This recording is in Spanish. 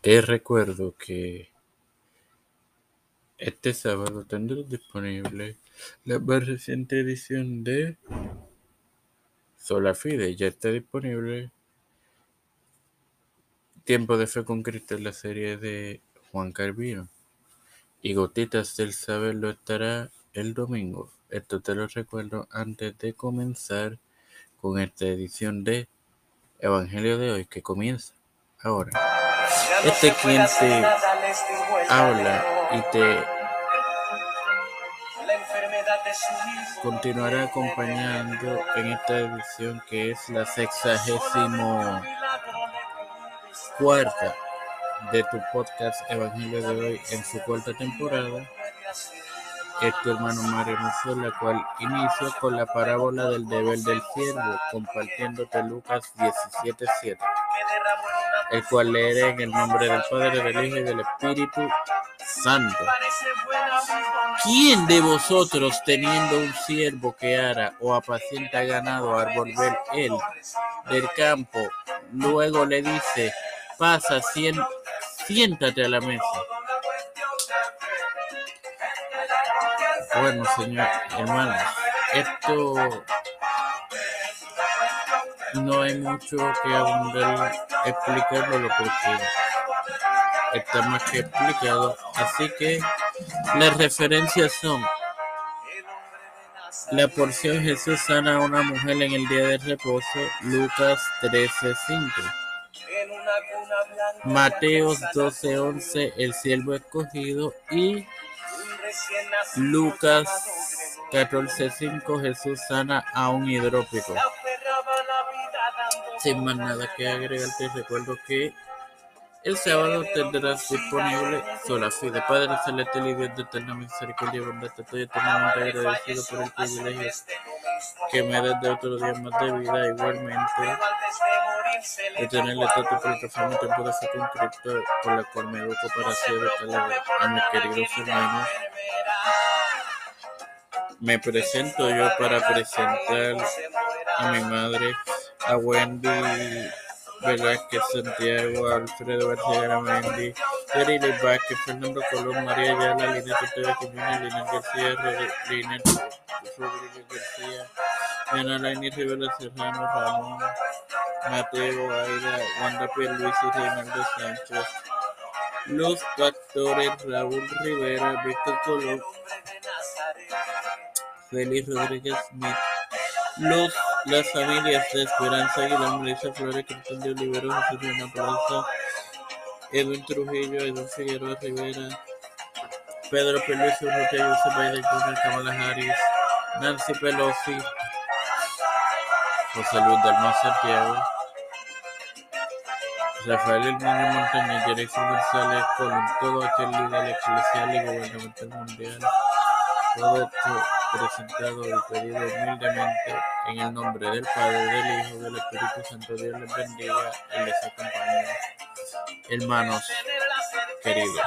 Te recuerdo que este sábado tendrás disponible la más reciente edición de Sola Fide. Ya está disponible Tiempo de Fe con Cristo, la serie de Juan Calvino. Y Gotitas del Saber lo estará el domingo. Esto te lo recuerdo antes de comenzar con esta edición de Evangelio de hoy que comienza ahora. Este quien te habla y te continuará acompañando en esta edición que es la sexagésimo cuarta de tu podcast Evangelio de hoy en su cuarta temporada. Es tu hermano Mario la cual inicia con la parábola del deber del siervo, compartiéndote Lucas 17:7 el cual leeré en el nombre del Padre, del Hijo y del Espíritu Santo. ¿Quién de vosotros, teniendo un siervo que ara o apacienta ganado al volver él del campo, luego le dice, pasa, siéntate a la mesa? Bueno, señor, hermanos, esto no hay mucho que abundar explicarlo porque está más que explicado. Así que las referencias son la porción Jesús sana a una mujer en el día de reposo, Lucas 13:5. Mateos 12:11, el siervo escogido y Lucas 14:5, Jesús sana a un hidrópico. Sin más nada que agregar, te recuerdo que el sábado tendrás disponible Sola Fide. Padre Celestial y Dios de eterna misericordia y bondad, estoy eternamente agradecido por el privilegio que me das de otro día más de vida. Igualmente, de tenerle tanto plataforma tiempo de ser con por la cual me educo para así a mis queridos hermanos. Me presento yo para presentar a mi madre a Wendy Velázquez, Santiago, Alfredo García Garamendi, Yarili Vázquez, Fernando Colón, María Ayala, García, Rodríguez García, Ana Rivera Serrano, Ramón, Mateo, Wanda Luis y Sánchez, los pastores Raúl Rivera, Víctor Colón, Félix Rodríguez los las familias de Esperanza Aguilar, Melissa Flores, Cristian de Olivero, José Reina Plaza, Edwin Trujillo, Edwin Figueroa Rivera, Pedro Peluso, Roque José Biden Kamala Harris, Nancy Pelosi, José Luis Dalmau Santiago, Rafael El Niño Montañez, Jerexy González, con todo aquel líder eclesial y gubernamental mundial. Todo esto presentado y pedido humildemente en el nombre del Padre, del Hijo del Espíritu Santo. Dios les bendiga y les acompañe. Hermanos queridos.